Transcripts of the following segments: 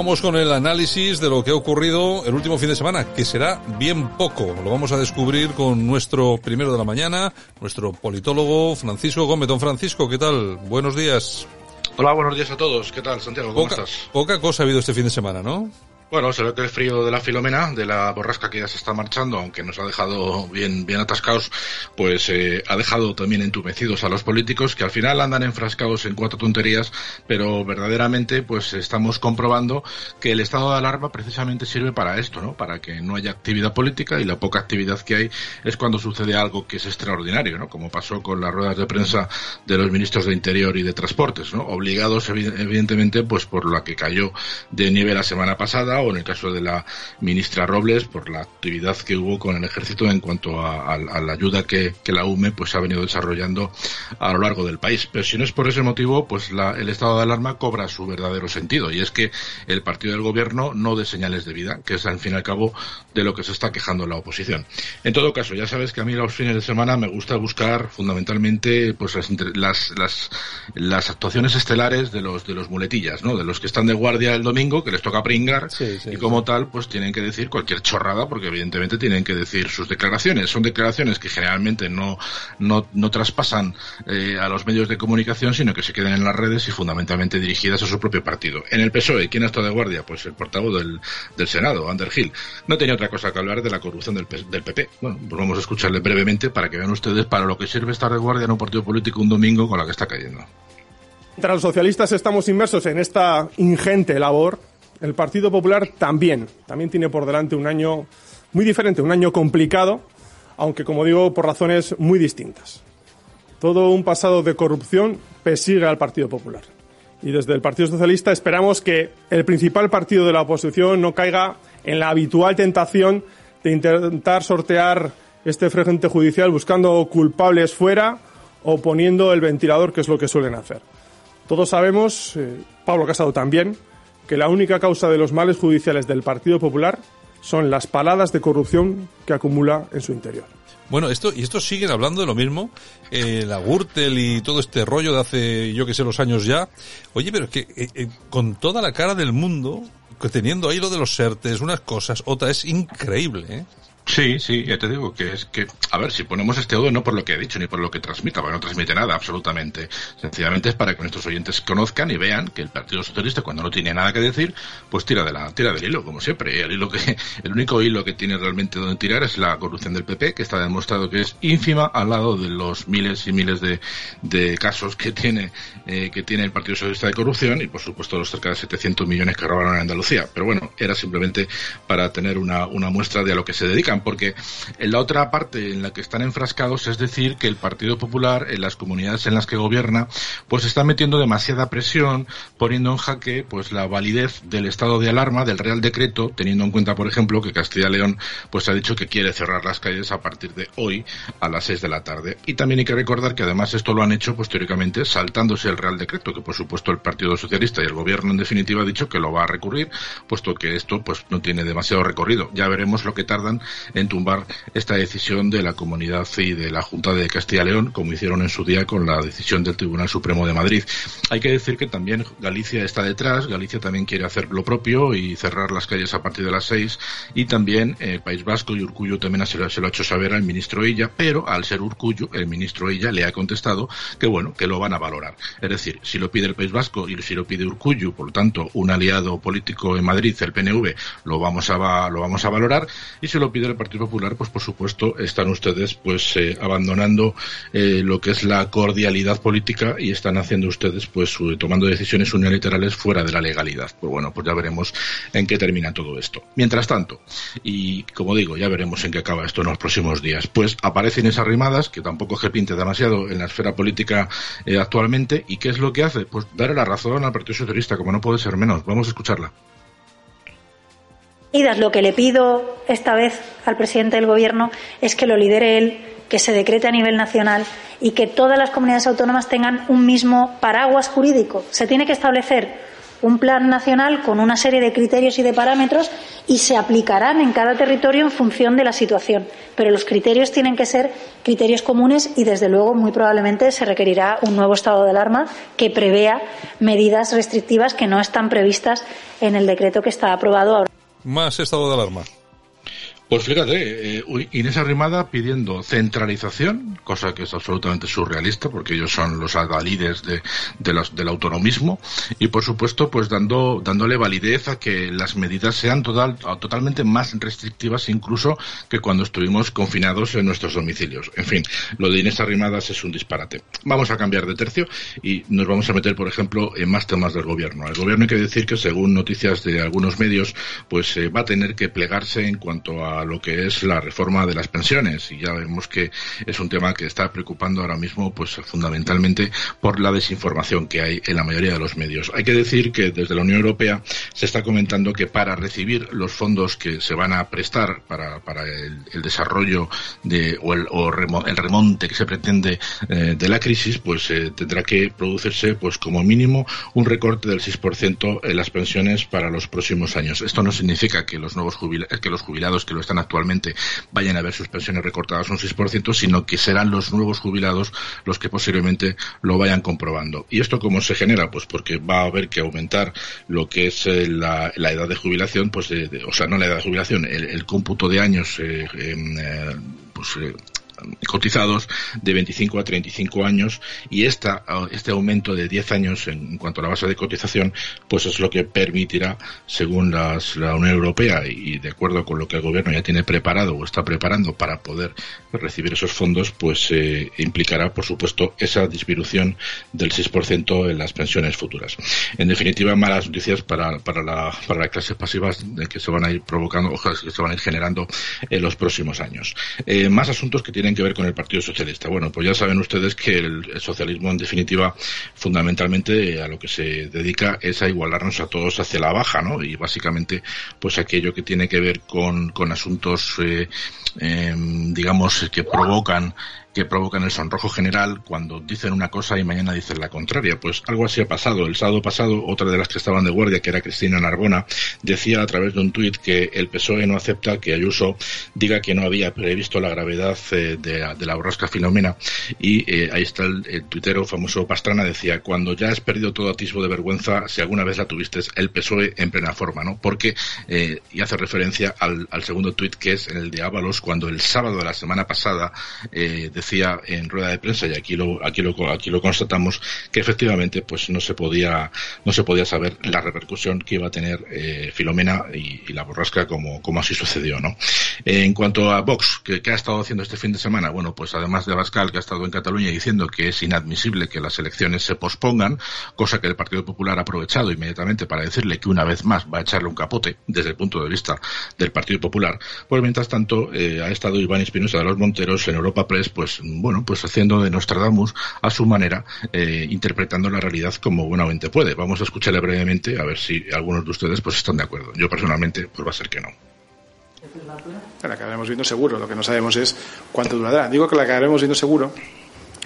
Vamos con el análisis de lo que ha ocurrido el último fin de semana, que será bien poco. Lo vamos a descubrir con nuestro primero de la mañana, nuestro politólogo Francisco Gómez. Don Francisco, ¿qué tal? Buenos días. Hola, buenos días a todos. ¿Qué tal, Santiago? ¿Cómo poca, estás? Poca cosa ha habido este fin de semana, ¿no? Bueno, se ve que el frío de la filomena, de la borrasca que ya se está marchando, aunque nos ha dejado bien, bien atascados, pues eh, ha dejado también entumecidos a los políticos que al final andan enfrascados en cuatro tonterías, pero verdaderamente pues estamos comprobando que el estado de alarma precisamente sirve para esto, ¿no? Para que no haya actividad política y la poca actividad que hay es cuando sucede algo que es extraordinario, ¿no? Como pasó con las ruedas de prensa de los ministros de Interior y de Transportes, ¿no? Obligados evidentemente pues por lo que cayó de nieve la semana pasada o en el caso de la ministra Robles por la actividad que hubo con el ejército en cuanto a, la ayuda que, la UME pues ha venido desarrollando a lo largo del país. Pero si no es por ese motivo, pues la, el estado de alarma cobra su verdadero sentido y es que el partido del gobierno no dé señales de vida, que es al fin y al cabo de lo que se está quejando la oposición. En todo caso, ya sabes que a mí los fines de semana me gusta buscar fundamentalmente pues las, las, las, las actuaciones estelares de los de los muletillas, ¿no? De los que están de guardia el domingo, que les toca pringar Sí, sí, y como tal pues tienen que decir cualquier chorrada porque evidentemente tienen que decir sus declaraciones. Son declaraciones que generalmente no no, no traspasan eh, a los medios de comunicación sino que se quedan en las redes y fundamentalmente dirigidas a su propio partido. En el PSOE quién ha estado de guardia pues el portavoz del, del Senado Ander Hill no tenía otra cosa que hablar de la corrupción del, del PP bueno pues vamos a escucharle brevemente para que vean ustedes para lo que sirve estar de guardia en un partido político un domingo con la que está cayendo. Mientras los socialistas estamos inmersos en esta ingente labor, el Partido Popular también, también tiene por delante un año muy diferente, un año complicado, aunque como digo, por razones muy distintas. Todo un pasado de corrupción persigue al Partido Popular. Y desde el Partido Socialista esperamos que el principal partido de la oposición no caiga en la habitual tentación de intentar sortear este frente judicial buscando culpables fuera o poniendo el ventilador, que es lo que suelen hacer. Todos sabemos, eh, Pablo Casado también, que la única causa de los males judiciales del Partido Popular son las paladas de corrupción que acumula en su interior. Bueno, esto y estos siguen hablando de lo mismo, eh, la Gürtel y todo este rollo de hace, yo que sé, los años ya. Oye, pero es que eh, eh, con toda la cara del mundo, teniendo ahí lo de los SERTES, unas cosas, otra, es increíble. Sí, sí, ya te digo que es que, a ver, si ponemos este audio no por lo que he dicho ni por lo que transmita, porque no transmite nada, absolutamente. Sencillamente es para que nuestros oyentes conozcan y vean que el Partido Socialista, cuando no tiene nada que decir, pues tira de la, tira del hilo, como siempre. El hilo que, el único hilo que tiene realmente donde tirar es la corrupción del PP, que está demostrado que es ínfima al lado de los miles y miles de, de casos que tiene, eh, que tiene el Partido Socialista de corrupción y por supuesto los cerca de 700 millones que robaron en Andalucía. Pero bueno, era simplemente para tener una, una muestra de a lo que se dedican porque en la otra parte en la que están enfrascados es decir que el Partido Popular en las comunidades en las que gobierna pues está metiendo demasiada presión poniendo en jaque pues la validez del estado de alarma del Real Decreto teniendo en cuenta por ejemplo que Castilla y León pues ha dicho que quiere cerrar las calles a partir de hoy a las 6 de la tarde. Y también hay que recordar que además esto lo han hecho pues teóricamente saltándose el Real Decreto que por supuesto el Partido Socialista y el Gobierno en definitiva ha dicho que lo va a recurrir puesto que esto pues no tiene demasiado recorrido. Ya veremos lo que tardan en tumbar esta decisión de la comunidad y de la Junta de Castilla y León, como hicieron en su día con la decisión del Tribunal Supremo de Madrid. Hay que decir que también Galicia está detrás, Galicia también quiere hacer lo propio y cerrar las calles a partir de las seis, y también eh, País Vasco y Urcullo también se lo, ha hecho saber al ministro Illa, pero al ser Urcullo, el ministro Illa le ha contestado que bueno, que lo van a valorar. Es decir, si lo pide el País Vasco y si lo pide Urcullo, por lo tanto, un aliado político en Madrid, el PNV, lo vamos a, lo vamos a valorar, y si lo pide Partido Popular, pues por supuesto están ustedes pues eh, abandonando eh, lo que es la cordialidad política y están haciendo ustedes pues tomando decisiones unilaterales fuera de la legalidad. Pues bueno, pues ya veremos en qué termina todo esto. Mientras tanto, y como digo, ya veremos en qué acaba esto en los próximos días, pues aparecen esas rimadas que tampoco es que pinte demasiado en la esfera política eh, actualmente y qué es lo que hace, pues darle la razón al Partido Socialista, como no puede ser menos. Vamos a escucharla. Y lo que le pido esta vez al presidente del Gobierno es que lo lidere él, que se decrete a nivel nacional y que todas las comunidades autónomas tengan un mismo paraguas jurídico. Se tiene que establecer un plan nacional con una serie de criterios y de parámetros y se aplicarán en cada territorio en función de la situación. Pero los criterios tienen que ser criterios comunes y, desde luego, muy probablemente se requerirá un nuevo estado de alarma que prevea medidas restrictivas que no están previstas en el decreto que está aprobado más estado de alarma. Pues fíjate, eh, Inés Arrimada pidiendo centralización, cosa que es absolutamente surrealista, porque ellos son los adalides de, del autonomismo, y por supuesto, pues dando, dándole validez a que las medidas sean total, totalmente más restrictivas incluso que cuando estuvimos confinados en nuestros domicilios. En fin, lo de Inés Arrimadas es un disparate. Vamos a cambiar de tercio y nos vamos a meter, por ejemplo, en más temas del gobierno. El gobierno hay que decir que, según noticias de algunos medios, pues eh, va a tener que plegarse en cuanto a lo que es la reforma de las pensiones y ya vemos que es un tema que está preocupando ahora mismo pues fundamentalmente por la desinformación que hay en la mayoría de los medios. Hay que decir que desde la Unión Europea se está comentando que para recibir los fondos que se van a prestar para, para el, desarrollo de, o, el, remonte que se pretende eh, de la crisis, pues eh, tendrá que producirse pues como mínimo un recorte del 6% en las pensiones para los próximos años. Esto no significa que los nuevos que los jubilados que lo están actualmente vayan a ver sus pensiones recortadas un 6%, sino que serán los nuevos jubilados los que posiblemente lo vayan comprobando. ¿Y esto cómo se genera? Pues porque va a haber que aumentar lo que es eh, la, edad de jubilación, pues o sea, no la edad de jubilación, el, cómputo de años eh, eh, pues, cotizados de 25 a 35 años y esta, este aumento de 10 años en, cuanto a la base de cotización, pues es lo que permitirá, según las, la Unión Europea y de acuerdo con lo que el gobierno ya tiene preparado o está preparando para poder recibir esos fondos, pues eh, implicará, por supuesto, esa disminución del 6% en las pensiones futuras. En definitiva, malas noticias para, para, la, para las clases pasivas que se van a ir provocando, o que se van a ir generando en los próximos años. Eh, más asuntos que tienen que ver con el Partido Socialista. Bueno, pues ya saben ustedes que el, socialismo, en definitiva, fundamentalmente a lo que se dedica es a igualarnos a todos hacia la baja, ¿no? Y básicamente, pues aquello que tiene que ver con, con asuntos, eh, em, digamos, que provocan que provocan el sonrojo general cuando dicen una cosa y mañana dicen la contraria. Pues algo así ha pasado. El sábado pasado, otra de las que estaban de guardia, que era Cristina Narbona, decía a través de un tuit que el PSOE no acepta que Ayuso diga que no había previsto la gravedad eh, de, la borrasca Filomena. Y eh, ahí está el, tuitero famoso Pastrana, decía, cuando ya has perdido todo atisbo de vergüenza, si alguna vez la tuviste, el PSOE en plena forma, ¿no? Porque, eh, y hace referencia al, segundo tuit que es el de Ábalos, cuando el sábado de la semana pasada decía en rueda de prensa y aquí lo aquí lo aquí lo constatamos que efectivamente pues no se podía no se podía saber la repercusión que iba a tener eh, Filomena y, la borrasca como, como así sucedió no en cuanto a Vox ¿qué, ha estado haciendo este fin de semana bueno pues además de Abascal que ha estado en Cataluña diciendo que es inadmisible que las elecciones se pospongan cosa que el Partido Popular ha aprovechado inmediatamente para decirle que una vez más va a echarle un capote desde el punto de vista del Partido Popular pues mientras tanto eh, ha estado Iván Espinosa de los Monteros en Europa Press pues pues, bueno, pues haciendo de Nostradamus a su manera, eh, interpretando la realidad como buenamente puede. Vamos a escucharle brevemente a ver si algunos de ustedes pues están de acuerdo. Yo personalmente, pues va a ser que no. La acabaremos viendo seguro. Lo que no sabemos es cuánto durará. Digo que la acabaremos viendo seguro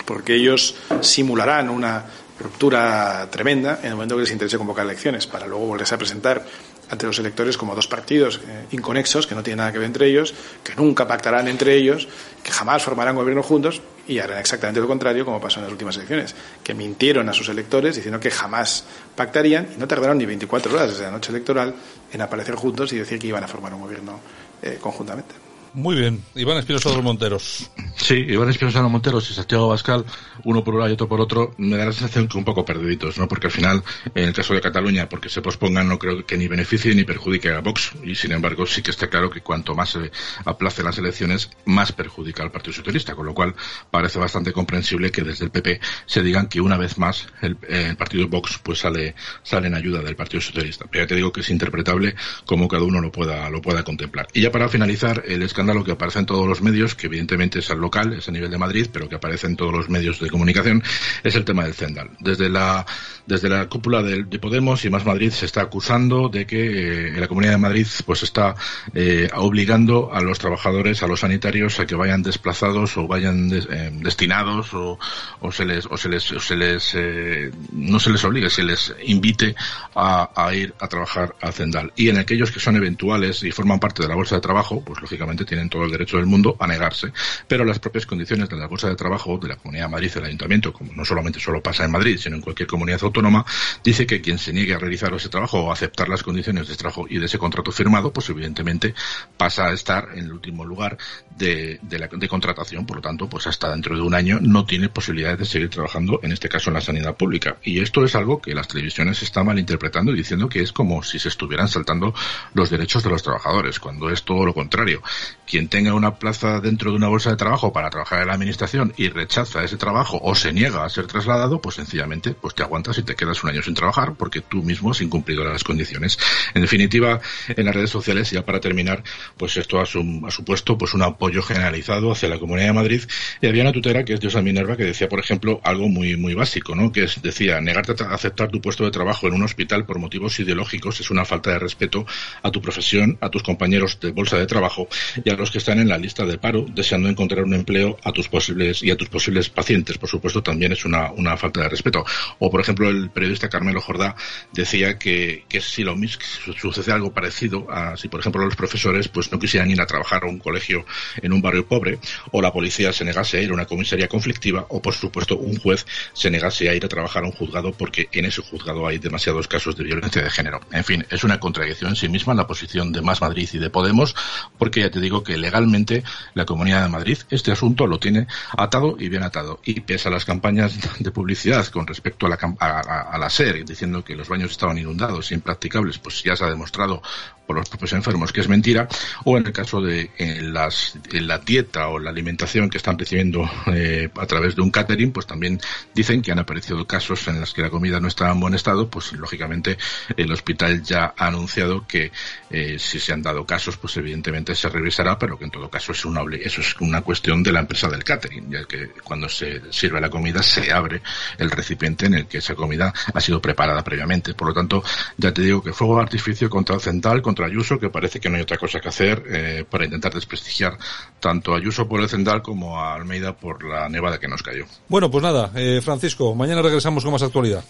porque ellos simularán una ruptura tremenda en el momento que les interese convocar elecciones para luego volverse a presentar ante los electores como dos partidos eh, inconexos, que no tienen nada que ver entre ellos, que nunca pactarán entre ellos, que jamás formarán gobierno juntos y harán exactamente lo contrario como pasó en las últimas elecciones, que mintieron a sus electores diciendo que jamás pactarían y no tardaron ni 24 horas desde la noche electoral en aparecer juntos y decir que iban a formar un gobierno eh, conjuntamente. Muy bien, Iván Espinosa de los Monteros. Sí, Iván Espinosa de los Monteros y Santiago Bascal, uno por un lado y otro por otro, me da la sensación que un poco perdiditos, ¿no? Porque al final, en el caso de Cataluña, porque se pospongan, no creo que ni beneficie ni perjudique a Vox. Y sin embargo, sí que está claro que cuanto más se aplace las elecciones, más perjudica al Partido Socialista. Con lo cual, parece bastante comprensible que desde el PP se digan que una vez más el, el partido Vox pues sale, sale en ayuda del Partido Socialista. Pero ya te digo que es interpretable como cada uno lo pueda, lo pueda contemplar. Y ya para finalizar, el escándalo lo que aparece en todos los medios, que evidentemente es al local, es a nivel de Madrid, pero que aparece en todos los medios de comunicación, es el tema del Zendal. Desde la, desde la cúpula de, de Podemos y Más Madrid se está acusando de que eh, la Comunidad de Madrid pues está eh, obligando a los trabajadores, a los sanitarios, a que vayan desplazados o vayan eh, destinados o, o, se les, o se les, o se les eh, no se les obligue, se les invite a, a ir a trabajar a Zendal. Y en aquellos que son eventuales y forman parte de la bolsa de trabajo, pues lógicamente tienen todo el derecho del mundo a negarse. Pero las propias condiciones de la bolsa de trabajo de la Comunidad de Madrid y del Ayuntamiento, como no solamente solo pasa en Madrid, sino en cualquier comunidad autónoma, dice que quien se niegue a realizar ese trabajo o a aceptar las condiciones de ese trabajo y de ese contrato firmado, pues evidentemente pasa a estar en el último lugar de, de, la, de contratación. Por lo tanto, pues hasta dentro de un año no tiene posibilidades de seguir trabajando, en este caso en la sanidad pública. Y esto es algo que las televisiones están malinterpretando y diciendo que es como si se estuvieran saltando los derechos de los trabajadores, cuando es todo lo contrario. Quien tenga una plaza dentro de una bolsa de trabajo para trabajar en la administración y rechaza ese trabajo o se niega a ser trasladado, pues sencillamente pues te aguantas y te quedas un año sin trabajar porque tú mismo has incumplido las condiciones. En definitiva, en las redes sociales, ya para terminar, pues esto ha, su, ha supuesto pues un apoyo generalizado hacia la Comunidad de Madrid y había una tutera que es Diosa Minerva que decía, por ejemplo, algo muy muy básico, ¿no? Que es, decía, negarte a aceptar tu puesto de trabajo en un hospital por motivos ideológicos es una falta de respeto a tu profesión, a tus compañeros de bolsa de trabajo y a los que están en la lista de paro deseando encontrar un empleo a tus posibles y a tus posibles pacientes. Por supuesto, también es una, una falta de respeto. O, por ejemplo, el periodista Carmelo Jordá decía que, que si lo mismo sucede algo parecido a si, por ejemplo, los profesores pues no quisieran ir a trabajar a un colegio en un barrio pobre, o la policía se negase a ir a una comisaría conflictiva, o, por supuesto, un juez se negase a ir a trabajar a un juzgado porque en ese juzgado hay demasiados casos de violencia de género. En fin, es una contradicción en sí misma la posición de Más Madrid y de Podemos, porque ya te digo que legalmente la Comunidad de Madrid este asunto lo tiene atado y bien atado. Y pese a las campañas de publicidad con respecto a la, a, a, la SER, diciendo que los baños estaban inundados e impracticables, pues ya se ha demostrado por los propios enfermos que es mentira, o en el caso de en las, en la dieta o la alimentación que están recibiendo eh, a través de un catering, pues también dicen que han aparecido casos en los que la comida no estaba en buen estado, pues lógicamente el hospital ya ha anunciado que eh, si se han dado casos, pues evidentemente se revisará, pero que en todo caso es una, eso es una cuestión de la empresa del catering, ya que cuando se sirve la comida se abre el recipiente en el que esa comida ha sido preparada previamente. Por lo tanto, ya te digo que fuego de artificio contra el central, contra Ayuso, que parece que no hay otra cosa que hacer eh, para intentar desprestigiar tanto a Ayuso por el Cendal como a Almeida por la nevada que nos cayó. Bueno, pues nada, eh, Francisco, mañana regresamos con más actualidad.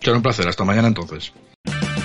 Será un placer, hasta mañana entonces.